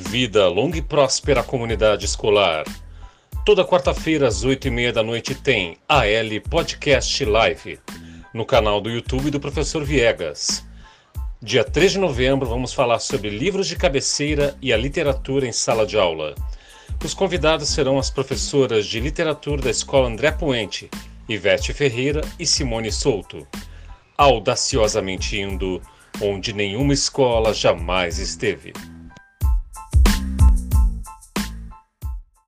Vida longa e próspera comunidade escolar. Toda quarta-feira às oito e meia da noite tem AL Podcast Live no canal do YouTube do Professor Viegas. Dia 3 de novembro vamos falar sobre livros de cabeceira e a literatura em sala de aula. Os convidados serão as professoras de literatura da Escola André Puente, Ivete Ferreira e Simone Souto. Audaciosamente indo onde nenhuma escola jamais esteve.